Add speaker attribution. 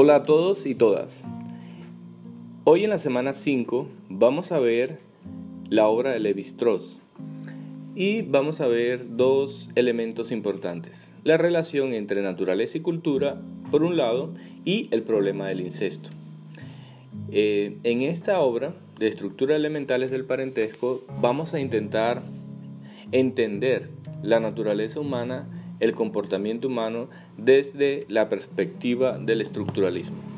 Speaker 1: Hola a todos y todas. Hoy en la semana 5 vamos a ver la obra de Levi Strauss y vamos a ver dos elementos importantes. La relación entre naturaleza y cultura, por un lado, y el problema del incesto. Eh, en esta obra de estructuras elementales del parentesco vamos a intentar entender la naturaleza humana el comportamiento humano desde la perspectiva del estructuralismo.